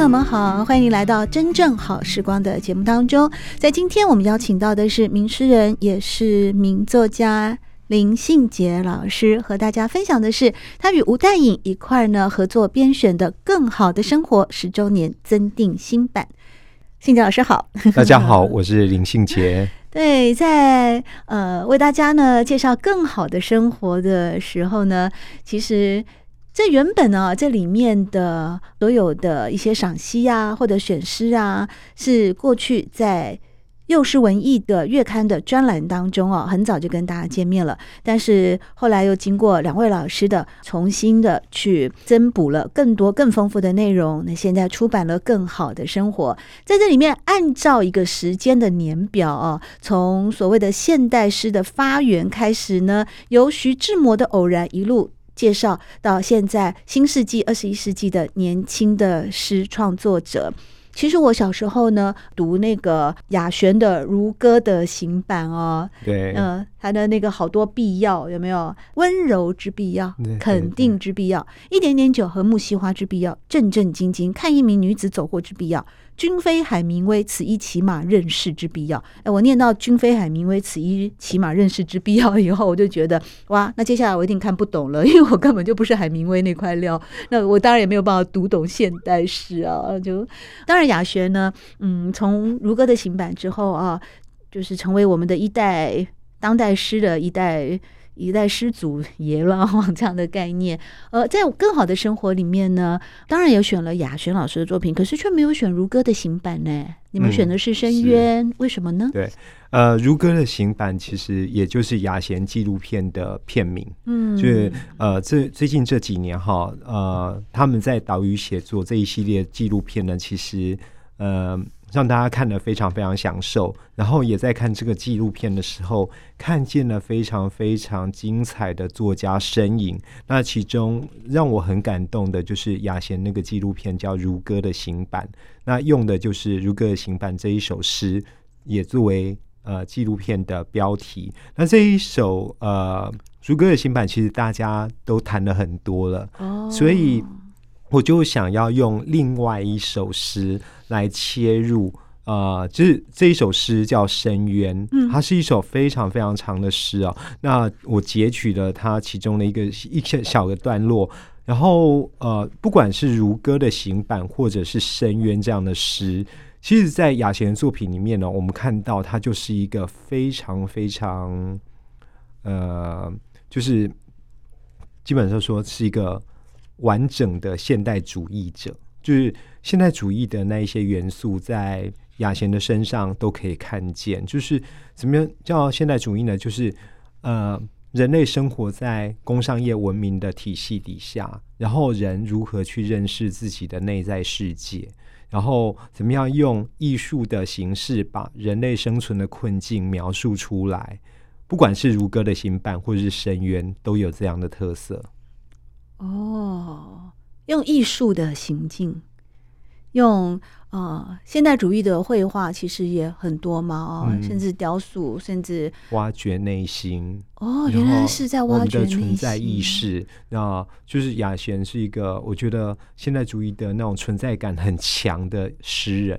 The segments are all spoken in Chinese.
朋友们好，欢迎来到真正好时光的节目当中。在今天，我们邀请到的是名诗人，也是名作家林信杰老师，和大家分享的是他与吴淡颖一块儿呢合作编选的《更好的生活》十周年增订新版。信杰 老师好，大家好，我是林信杰。对，在呃为大家呢介绍《更好的生活》的时候呢，其实。这原本呢，这里面的所有的一些赏析啊，或者选诗啊，是过去在幼师文艺的月刊的专栏当中啊，很早就跟大家见面了。但是后来又经过两位老师的重新的去增补了更多更丰富的内容，那现在出版了《更好的生活》。在这里面，按照一个时间的年表啊，从所谓的现代诗的发源开始呢，由徐志摩的偶然一路。介绍到现在，新世纪、二十一世纪的年轻的诗创作者。其实我小时候呢，读那个雅璇的《如歌的行版》哦，对，嗯、呃，他的那个好多必要有没有？温柔之必要，肯定之必要，一点点酒和木樨花之必要，正正经经看一名女子走过之必要。君非海明威，此一骑马任事之必要。哎，我念到君非海明威，此一骑马任事之必要以后，我就觉得哇，那接下来我一定看不懂了，因为我根本就不是海明威那块料。那我当然也没有办法读懂现代诗啊。就当然雅璇呢，嗯，从如歌的行版之后啊，就是成为我们的一代当代诗的一代。一代师祖爷了，这样的概念。呃，在更好的生活里面呢，当然也选了雅璇老师的作品，可是却没有选如歌的行版呢。你们选的是深渊，嗯、为什么呢？对，呃，如歌的行版其实也就是雅贤纪录片的片名。嗯，就是呃，这最近这几年哈，呃，他们在岛屿写作这一系列纪录片呢，其实呃。让大家看得非常非常享受，然后也在看这个纪录片的时候，看见了非常非常精彩的作家身影。那其中让我很感动的，就是雅贤那个纪录片叫《如歌的行版》，那用的就是《如歌的行版》这一首诗，也作为呃纪录片的标题。那这一首呃《如歌的行版》，其实大家都谈了很多了，哦，所以。我就想要用另外一首诗来切入，呃，就是这一首诗叫《深渊》，它是一首非常非常长的诗哦。那我截取了它其中的一个一些小的段落，然后呃，不管是如歌的行板，或者是深渊这样的诗，其实，在雅贤的作品里面呢，我们看到它就是一个非常非常，呃，就是基本上说是一个。完整的现代主义者，就是现代主义的那一些元素，在雅贤的身上都可以看见。就是怎么样叫现代主义呢？就是呃，人类生活在工商业文明的体系底下，然后人如何去认识自己的内在世界，然后怎么样用艺术的形式把人类生存的困境描述出来。不管是如歌的新版，或者是深渊，都有这样的特色。哦，用艺术的行径，用呃现代主义的绘画，其实也很多嘛，哦，嗯、甚至雕塑，甚至挖掘内心。哦，原来是在挖掘内心。存在意识，那就是雅贤是一个，我觉得现代主义的那种存在感很强的诗人。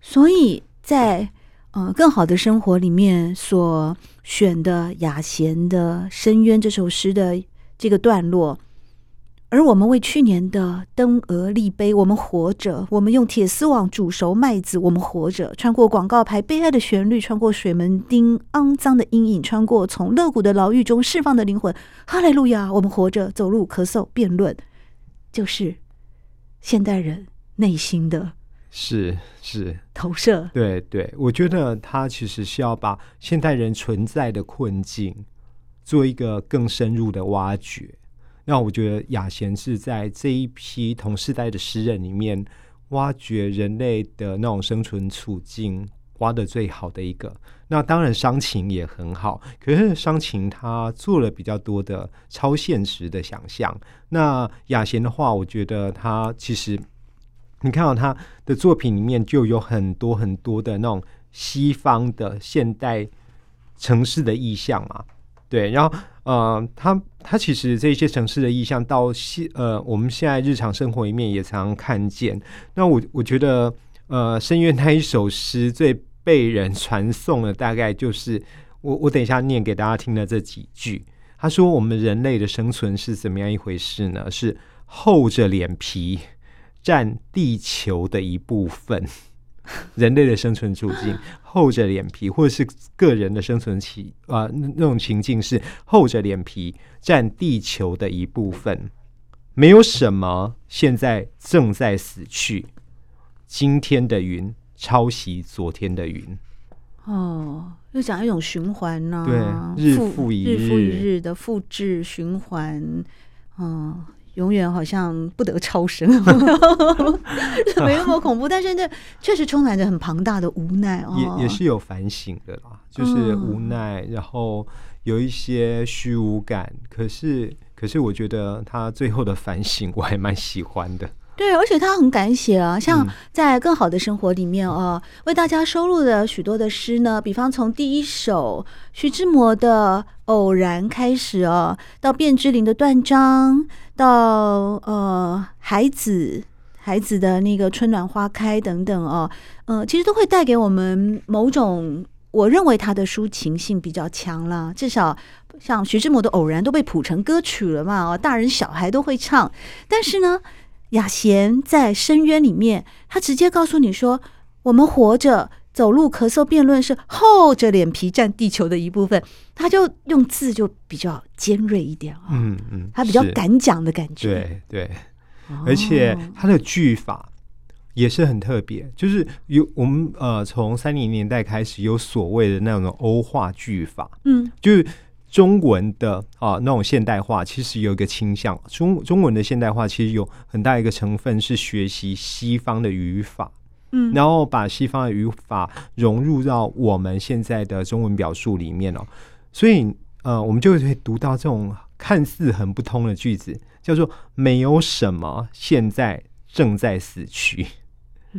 所以在呃更好的生活里面所选的雅贤的《深渊》这首诗的这个段落。而我们为去年的登俄立碑，我们活着；我们用铁丝网煮熟麦子，我们活着；穿过广告牌悲哀的旋律，穿过水门町肮脏的阴影，穿过从肋骨的牢狱中释放的灵魂。哈利路亚！我们活着，走路、咳嗽、辩论，就是现代人内心的，是是投射。对对，我觉得他其实是要把现代人存在的困境做一个更深入的挖掘。那我觉得雅贤是在这一批同世代的诗人里面，挖掘人类的那种生存处境，挖得最好的一个。那当然伤情也很好，可是伤情他做了比较多的超现实的想象。那雅贤的话，我觉得他其实你看到他的作品里面就有很多很多的那种西方的现代城市的意象嘛。对，然后呃，他他其实这些城市的意象到现呃，我们现在日常生活里面也常常看见。那我我觉得呃，深渊那一首诗最被人传颂的，大概就是我我等一下念给大家听的这几句。他说：“我们人类的生存是怎么样一回事呢？是厚着脸皮占地球的一部分。” 人类的生存处境，厚着脸皮，或者是个人的生存期啊、呃，那种情境是厚着脸皮占地球的一部分。没有什么现在正在死去。今天的云抄袭昨天的云。哦，又讲一种循环呢、啊？对，日复一日，日复一日的复制循环。嗯、哦。永远好像不得超生，没那么恐怖，但是这确实充满着很庞大的无奈 哦，也也是有反省的啦，就是无奈，然后有一些虚无感。可是，可是我觉得他最后的反省我还蛮喜欢的。对，而且他很敢写啊，像在《更好的生活》里面哦，为大家收录的许多的诗呢，比方从第一首徐志摩的《偶然》开始哦，到卞之琳的《断章》。到呃，孩子孩子的那个春暖花开等等哦，呃，其实都会带给我们某种，我认为他的抒情性比较强了。至少像徐志摩的《偶然》都被谱成歌曲了嘛，哦，大人小孩都会唱。但是呢，雅贤在《深渊》里面，他直接告诉你说，我们活着。走路、咳嗽、辩论是厚着脸皮占地球的一部分，他就用字就比较尖锐一点啊、哦，嗯嗯，他比较敢讲的感觉，对对，而且他的句法也是很特别，就是有我们呃从三零年代开始有所谓的那种欧化句法，嗯，就是中文的啊、呃、那种现代化，其实有一个倾向，中中文的现代化其实有很大一个成分是学习西方的语法。嗯，然后把西方的语法融入到我们现在的中文表述里面哦，所以呃，我们就会读到这种看似很不通的句子，叫做“没有什么现在正在死去”，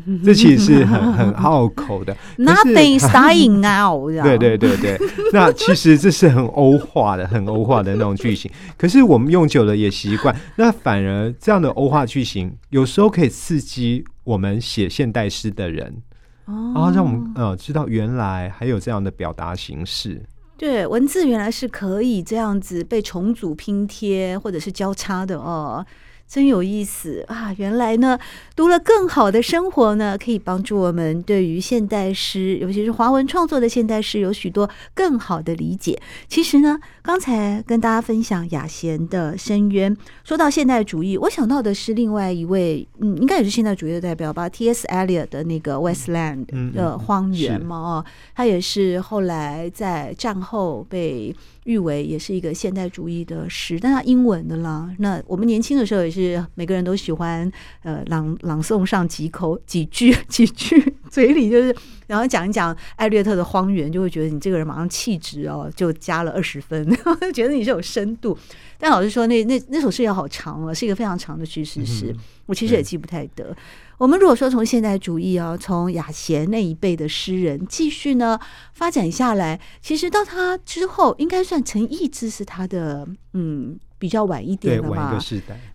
这其实是很很拗口的。Nothing dying now。对对对对，那其实这是很欧化的、很欧化的那种句型。可是我们用久了也习惯，那反而这样的欧化句型有时候可以刺激。我们写现代诗的人，然后让我们呃知道原来还有这样的表达形式。对，文字原来是可以这样子被重组拼贴或者是交叉的哦。真有意思啊！原来呢，读了更好的生活呢，可以帮助我们对于现代诗，尤其是华文创作的现代诗，有许多更好的理解。其实呢，刚才跟大家分享雅贤的《深渊》，说到现代主义，我想到的是另外一位，嗯，应该也是现代主义的代表吧，T.S. Eliot 的那个《Wasteland》的《荒原》嘛，哦，他也是后来在战后被。誉为也是一个现代主义的诗，但他英文的啦。那我们年轻的时候也是每个人都喜欢呃朗朗诵上几口几句几句，嘴里就是然后讲一讲艾略特的《荒原》，就会觉得你这个人马上气质哦就加了二十分，觉得你是有深度。但老实说，那那那首诗也好长哦，是一个非常长的叙事诗，我其实也记不太得。我们如果说从现代主义啊，从雅贤那一辈的诗人继续呢发展下来，其实到他之后，应该算陈逸之是他的嗯比较晚一点的吧。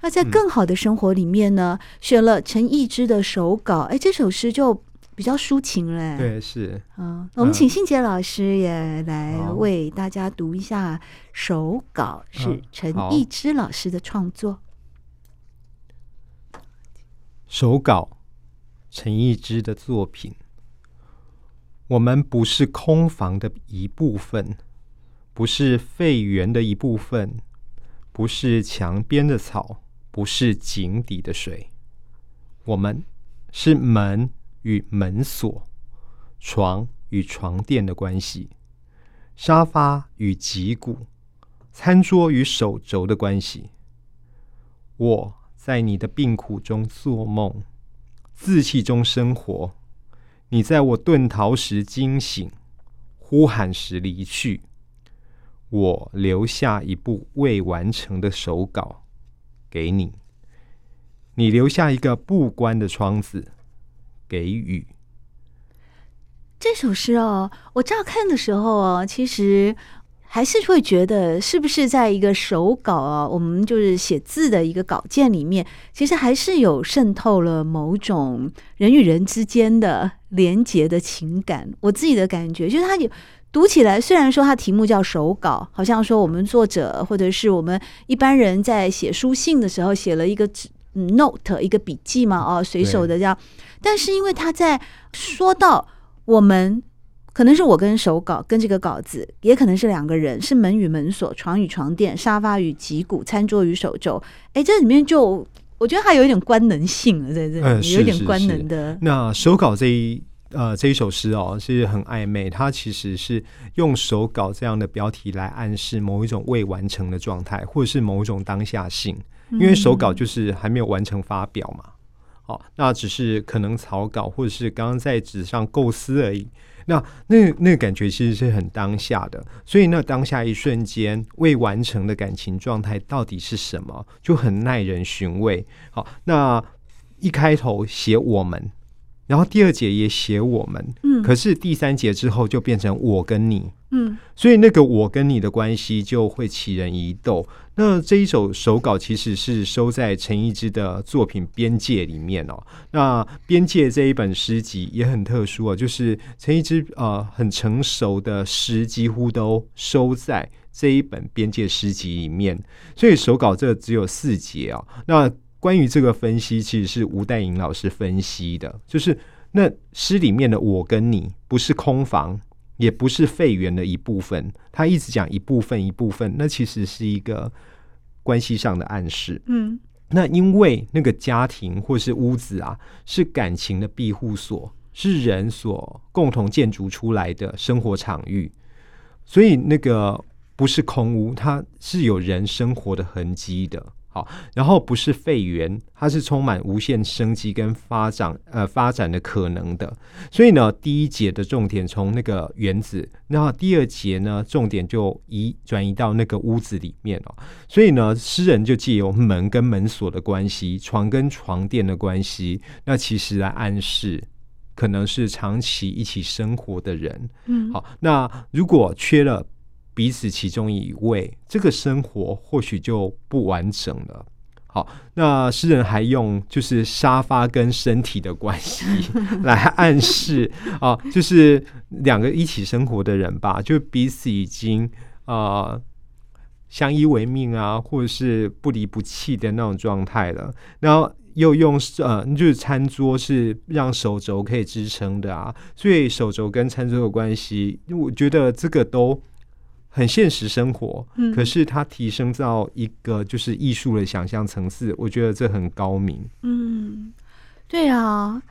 那在更好的生活里面呢，嗯、选了陈逸之的手稿，哎，这首诗就比较抒情嘞。对，是。嗯，我们请信杰老师也来为大家读一下手稿，是陈逸之老师的创作。手稿，陈逸之的作品。我们不是空房的一部分，不是废园的一部分，不是墙边的草，不是井底的水。我们是门与门锁，床与床垫的关系，沙发与脊骨，餐桌与手肘的关系。我在你的病苦中做梦，自气中生活。你在我遁逃时惊醒，呼喊时离去。我留下一部未完成的手稿给你，你留下一个不关的窗子给雨。这首诗哦，我乍看的时候哦，其实还是会觉得是不是在一个手稿啊，我们就是写字的一个稿件里面，其实还是有渗透了某种人与人之间的连结的情感。我自己的感觉就是，它有读起来，虽然说它题目叫手稿，好像说我们作者或者是我们一般人在写书信的时候写了一个 note 一个笔记嘛，哦，随手的这样，但是因为他在说到。我们可能是我跟手稿跟这个稿子，也可能是两个人，是门与门锁，床与床垫，沙发与脊骨，餐桌与手肘。哎，这里面就我觉得还有一点官能性了，在这里、嗯、有一点官能的。那手稿这一呃这一首诗哦，是很暧昧，它其实是用手稿这样的标题来暗示某一种未完成的状态，或者是某一种当下性，因为手稿就是还没有完成发表嘛。嗯好，那只是可能草稿，或者是刚刚在纸上构思而已。那那那个感觉其实是很当下的，所以那当下一瞬间未完成的感情状态到底是什么，就很耐人寻味。好，那一开头写我们，然后第二节也写我们，嗯，可是第三节之后就变成我跟你。嗯，所以那个我跟你的关系就会起人疑窦。那这一首手稿其实是收在陈一之的作品《边界》里面哦。那《边界》这一本诗集也很特殊啊，就是陈一之呃很成熟的诗几乎都收在这一本《边界》诗集里面。所以手稿这只有四节啊。那关于这个分析，其实是吴代颖老师分析的，就是那诗里面的我跟你不是空房。也不是废园的一部分，他一直讲一部分一部分，那其实是一个关系上的暗示。嗯，那因为那个家庭或是屋子啊，是感情的庇护所，是人所共同建筑出来的生活场域，所以那个不是空屋，它是有人生活的痕迹的。好，然后不是废园，它是充满无限生机跟发展呃发展的可能的。所以呢，第一节的重点从那个园子，那第二节呢，重点就移转移到那个屋子里面哦。所以呢，诗人就借由门跟门锁的关系，床跟床垫的关系，那其实来暗示可能是长期一起生活的人。嗯，好，那如果缺了。彼此其中一位，这个生活或许就不完整了。好，那诗人还用就是沙发跟身体的关系 来暗示啊，就是两个一起生活的人吧，就彼此已经啊、呃、相依为命啊，或者是不离不弃的那种状态了。然后又用呃，就是餐桌是让手肘可以支撑的啊，所以手肘跟餐桌的关系，我觉得这个都。很现实生活，嗯，可是它提升到一个就是艺术的想象层次，我觉得这很高明。嗯，对啊。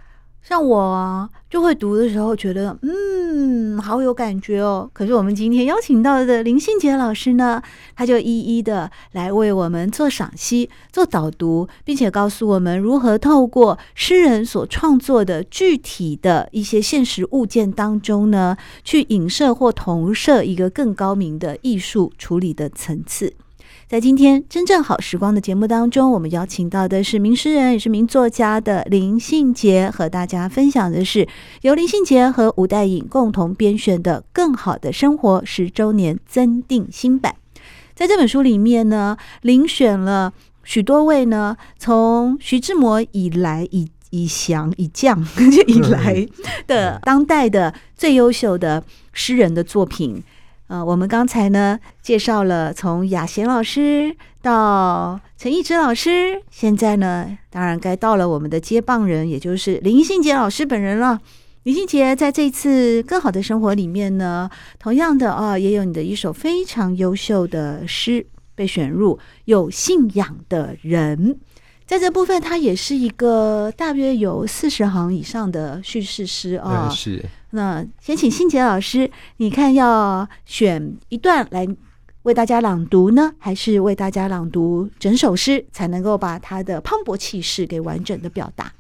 像我啊，就会读的时候觉得，嗯，好有感觉哦。可是我们今天邀请到的林信杰老师呢，他就一一的来为我们做赏析、做导读，并且告诉我们如何透过诗人所创作的具体的一些现实物件当中呢，去影射或投射一个更高明的艺术处理的层次。在今天真正好时光的节目当中，我们邀请到的是名诗人也是名作家的林信杰，和大家分享的是由林信杰和吴代颖共同编选的《更好的生活》十周年增订新版。在这本书里面呢，遴选了许多位呢，从徐志摩以来以以降以降以来的当代的最优秀的诗人的作品。呃，我们刚才呢介绍了从雅贤老师到陈一之老师，现在呢当然该到了我们的接棒人，也就是林信杰老师本人了。林信杰在这次更好的生活里面呢，同样的啊，也有你的一首非常优秀的诗被选入《有信仰的人》。在这部分，它也是一个大约有四十行以上的叙事诗啊。是。那先请信杰老师，你看要选一段来为大家朗读呢，还是为大家朗读整首诗，才能够把他的磅礴气势给完整的表达？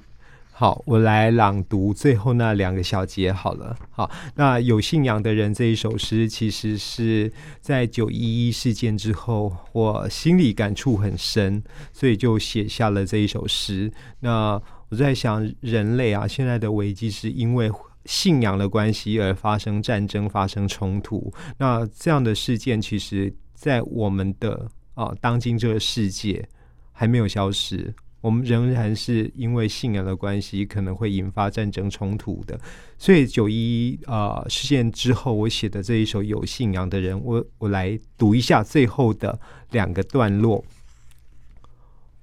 好，我来朗读最后那两个小节好了。好，那有信仰的人这一首诗，其实是在九一一事件之后，我心里感触很深，所以就写下了这一首诗。那我在想，人类啊，现在的危机是因为信仰的关系而发生战争、发生冲突。那这样的事件，其实，在我们的啊当今这个世界还没有消失。我们仍然是因为信仰的关系，可能会引发战争冲突的。所以九一一啊事件之后，我写的这一首《有信仰的人》，我我来读一下最后的两个段落。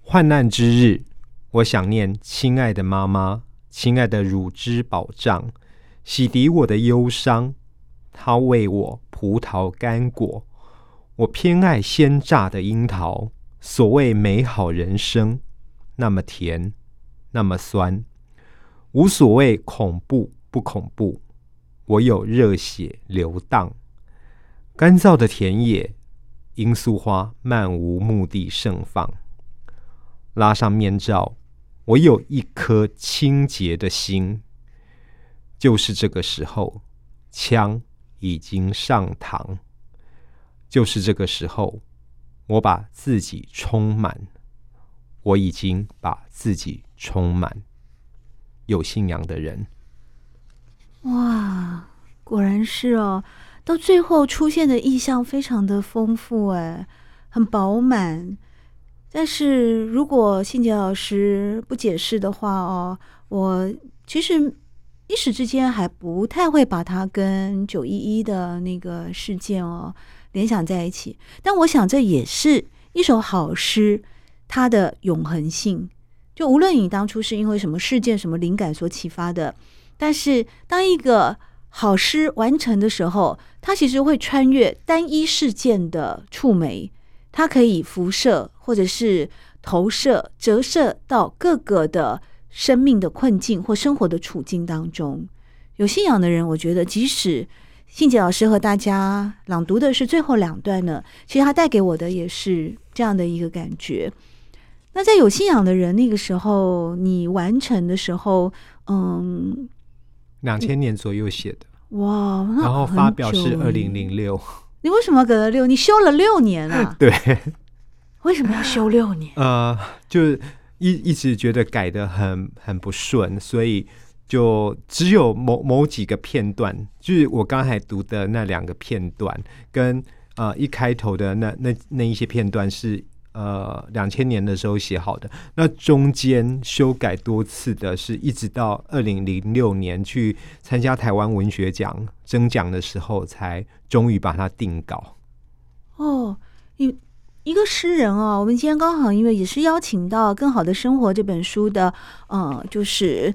患难之日，我想念亲爱的妈妈，亲爱的乳汁保障。洗涤我的忧伤，他喂我葡萄干果。我偏爱鲜榨的樱桃。所谓美好人生，那么甜，那么酸，无所谓恐怖不恐怖。我有热血流荡，干燥的田野，罂粟花漫无目的盛放。拉上面罩，我有一颗清洁的心。就是这个时候，枪已经上膛。就是这个时候，我把自己充满。我已经把自己充满。有信仰的人，哇，果然是哦。到最后出现的意象非常的丰富，哎，很饱满。但是如果信杰老师不解释的话，哦，我其实。一时之间还不太会把它跟九一一的那个事件哦联想在一起，但我想这也是一首好诗，它的永恒性。就无论你当初是因为什么事件、什么灵感所启发的，但是当一个好诗完成的时候，它其实会穿越单一事件的触媒，它可以辐射或者是投射、折射到各个的。生命的困境或生活的处境当中，有信仰的人，我觉得即使信杰老师和大家朗读的是最后两段呢，其实他带给我的也是这样的一个感觉。那在有信仰的人那个时候，你完成的时候，嗯，两千年左右写的，哇，然后发表是二零零六。你为什么要隔了六？你修了六年啊？对，为什么要修六年？呃，就是。一一直觉得改的很很不顺，所以就只有某某几个片段，就是我刚才读的那两个片段，跟呃一开头的那那那一些片段是呃两千年的时候写好的，那中间修改多次的是一直到二零零六年去参加台湾文学奖征奖的时候，才终于把它定稿。哦，一。一个诗人哦，我们今天刚好因为也是邀请到《更好的生活》这本书的，呃，就是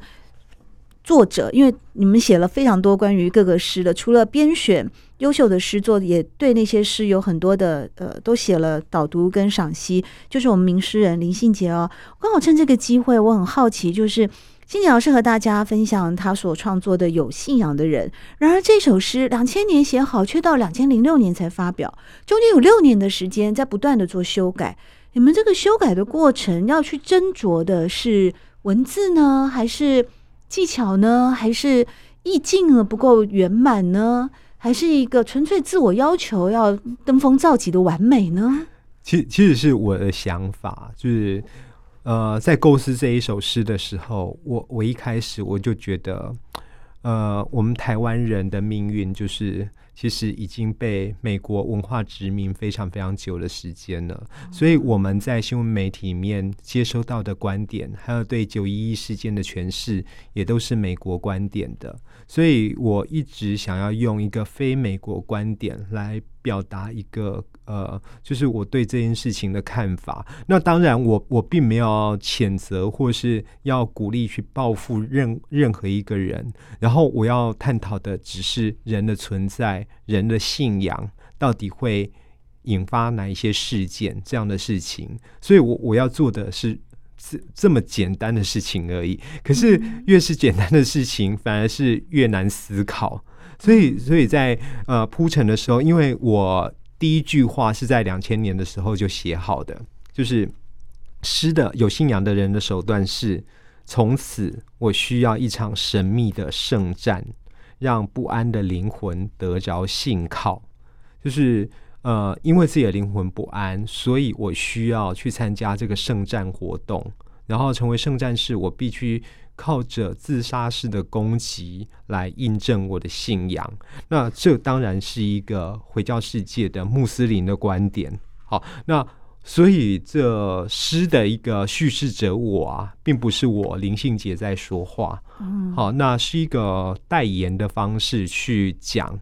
作者，因为你们写了非常多关于各个诗的，除了编选优秀的诗作，也对那些诗有很多的，呃，都写了导读跟赏析，就是我们名诗人林信杰哦。刚好趁这个机会，我很好奇，就是。信杰老师和大家分享他所创作的《有信仰的人》，然而这首诗两千年写好，却到两千零六年才发表，中间有六年的时间在不断的做修改。你们这个修改的过程，要去斟酌的是文字呢，还是技巧呢，还是意境呢不够圆满呢，还是一个纯粹自我要求要登峰造极的完美呢？其，其实是我的想法，就是。呃，在构思这一首诗的时候，我我一开始我就觉得，呃，我们台湾人的命运就是其实已经被美国文化殖民非常非常久的时间了，所以我们在新闻媒体里面接收到的观点，还有对九一一事件的诠释，也都是美国观点的，所以我一直想要用一个非美国观点来表达一个。呃，就是我对这件事情的看法。那当然我，我并没有谴责或是要鼓励去报复任任何一个人。然后我要探讨的只是人的存在，人的信仰到底会引发哪一些事件这样的事情。所以，我我要做的是这这么简单的事情而已。可是，越是简单的事情，反而是越难思考。所以，所以在呃铺陈的时候，因为我。第一句话是在两千年的时候就写好的，就是诗的有信仰的人的手段是：从此我需要一场神秘的圣战，让不安的灵魂得着信靠。就是呃，因为自己的灵魂不安，所以我需要去参加这个圣战活动，然后成为圣战士。我必须。靠着自杀式的攻击来印证我的信仰，那这当然是一个回教世界的穆斯林的观点。好，那所以这诗的一个叙事者我啊，并不是我林信杰在说话。好，那是一个代言的方式去讲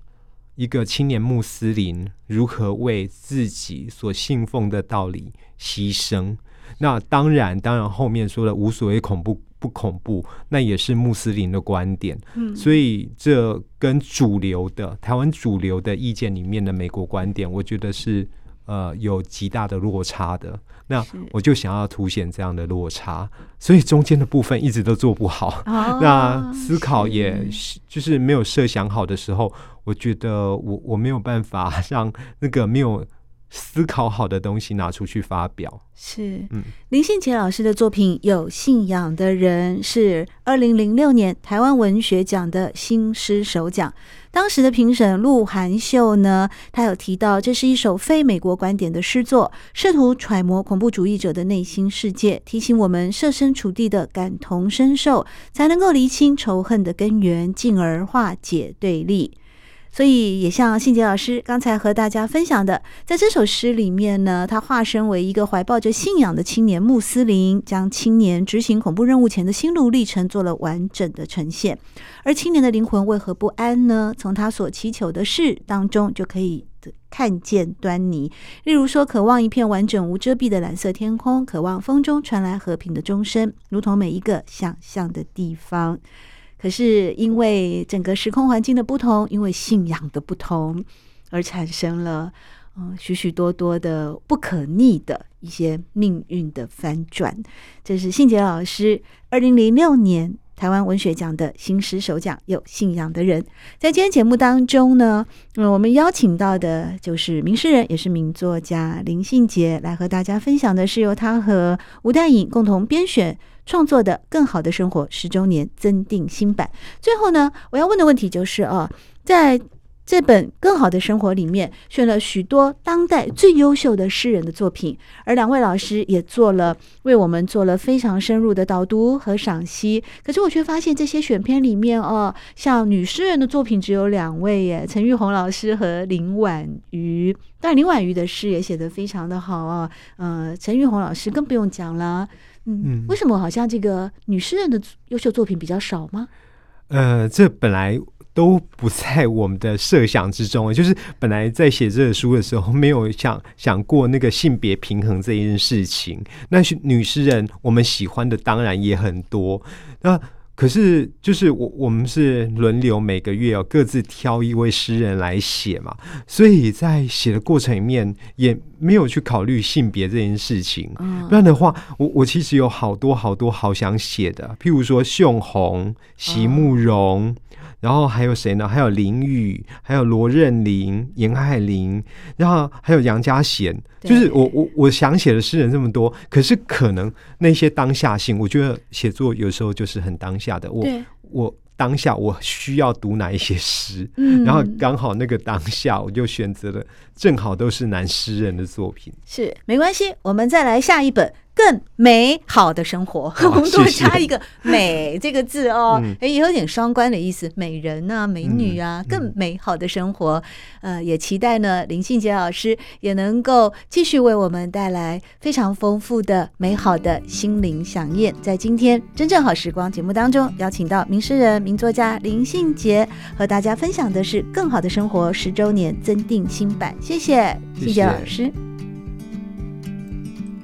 一个青年穆斯林如何为自己所信奉的道理牺牲。那当然，当然后面说的无所谓恐怖。不恐怖，那也是穆斯林的观点。嗯，所以这跟主流的台湾主流的意见里面的美国观点，我觉得是呃有极大的落差的。那我就想要凸显这样的落差，所以中间的部分一直都做不好。哦、那思考也就是没有设想好的时候，我觉得我我没有办法让那个没有。思考好的东西拿出去发表是，嗯，林信杰老师的作品《有信仰的人》是二零零六年台湾文学奖的新诗首奖。当时的评审鹿晗秀呢，他有提到这是一首非美国观点的诗作，试图揣摩恐怖主义者的内心世界，提醒我们设身处地的感同身受，才能够厘清仇恨的根源，进而化解对立。所以，也像信杰老师刚才和大家分享的，在这首诗里面呢，他化身为一个怀抱着信仰的青年穆斯林，将青年执行恐怖任务前的心路历程做了完整的呈现。而青年的灵魂为何不安呢？从他所祈求的事当中就可以看见端倪。例如说，渴望一片完整无遮蔽的蓝色天空，渴望风中传来和平的钟声，如同每一个想象的地方。可是因为整个时空环境的不同，因为信仰的不同，而产生了嗯许许多多的不可逆的一些命运的翻转。这是信杰老师二零零六年台湾文学奖的新诗首奖《有信仰的人》。在今天节目当中呢，嗯，我们邀请到的就是名诗人，也是名作家林信杰，来和大家分享的是由他和吴淡颖共同编选。创作的更好的生活十周年增订新版。最后呢，我要问的问题就是啊，在这本更好的生活里面，选了许多当代最优秀的诗人的作品，而两位老师也做了为我们做了非常深入的导读和赏析。可是我却发现这些选篇里面哦，像女诗人的作品只有两位耶，陈玉红老师和林婉瑜。当然，林婉瑜的诗也写得非常的好啊。呃，陈玉红老师更不用讲了。嗯，为什么好像这个女诗人的优秀作品比较少吗？呃，这本来都不在我们的设想之中，就是本来在写这本书的时候，没有想想过那个性别平衡这一件事情。那女诗人，我们喜欢的当然也很多。那可是，就是我我们是轮流每个月哦各自挑一位诗人来写嘛，所以在写的过程里面也没有去考虑性别这件事情。不然的话，我我其实有好多好多好想写的，譬如说秀红、席慕蓉。然后还有谁呢？还有林语，还有罗任林、严爱玲，然后还有杨佳贤。就是我我我想写的诗人这么多，可是可能那些当下性，我觉得写作有时候就是很当下的。我我。当下我需要读哪一些诗，嗯，然后刚好那个当下我就选择了，正好都是男诗人的作品。是，没关系，我们再来下一本更美好的生活，哦、我们多加一个“美 ”这个字哦，哎、嗯，也有点双关的意思，美人啊，美女啊，嗯、更美好的生活。呃，也期待呢，林信杰老师也能够继续为我们带来非常丰富的、美好的心灵飨宴。在今天真正好时光节目当中，邀请到名诗人、名作家林信杰，和大家分享的是《更好的生活》十周年增订新版。谢谢信杰老师。